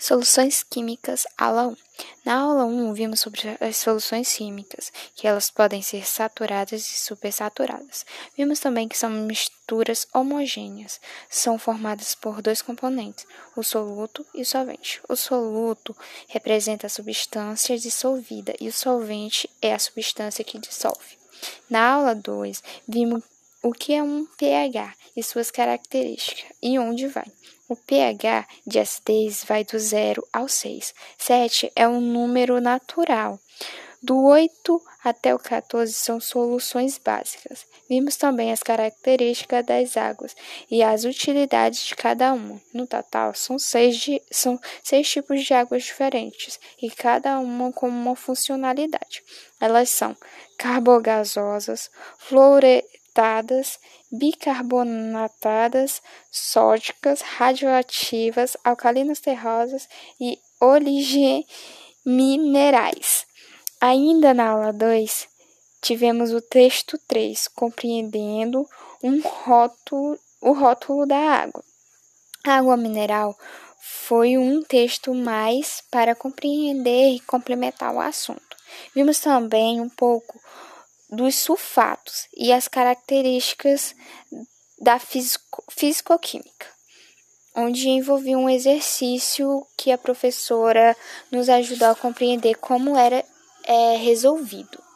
Soluções químicas, aula 1. Na aula 1, vimos sobre as soluções químicas, que elas podem ser saturadas e supersaturadas. Vimos também que são misturas homogêneas, são formadas por dois componentes, o soluto e o solvente. O soluto representa a substância dissolvida e o solvente é a substância que dissolve. Na aula 2, vimos o que é um pH e suas características e onde vai. O pH de acidez vai do 0 ao 6. 7 é um número natural. Do 8 até o 14 são soluções básicas. Vimos também as características das águas e as utilidades de cada uma. No total, são seis, de, são seis tipos de águas diferentes e cada uma com uma funcionalidade. Elas são carbogasosas, fluore fragmentadas, bicarbonatadas, sódicas, radioativas, alcalinas terrosas e oligeminerais. Ainda na aula 2, tivemos o texto 3, compreendendo um rótulo, o rótulo da água. A água mineral foi um texto mais para compreender e complementar o assunto. Vimos também um pouco dos sulfatos e as características da físico-química, onde envolvia um exercício que a professora nos ajudou a compreender como era é, resolvido.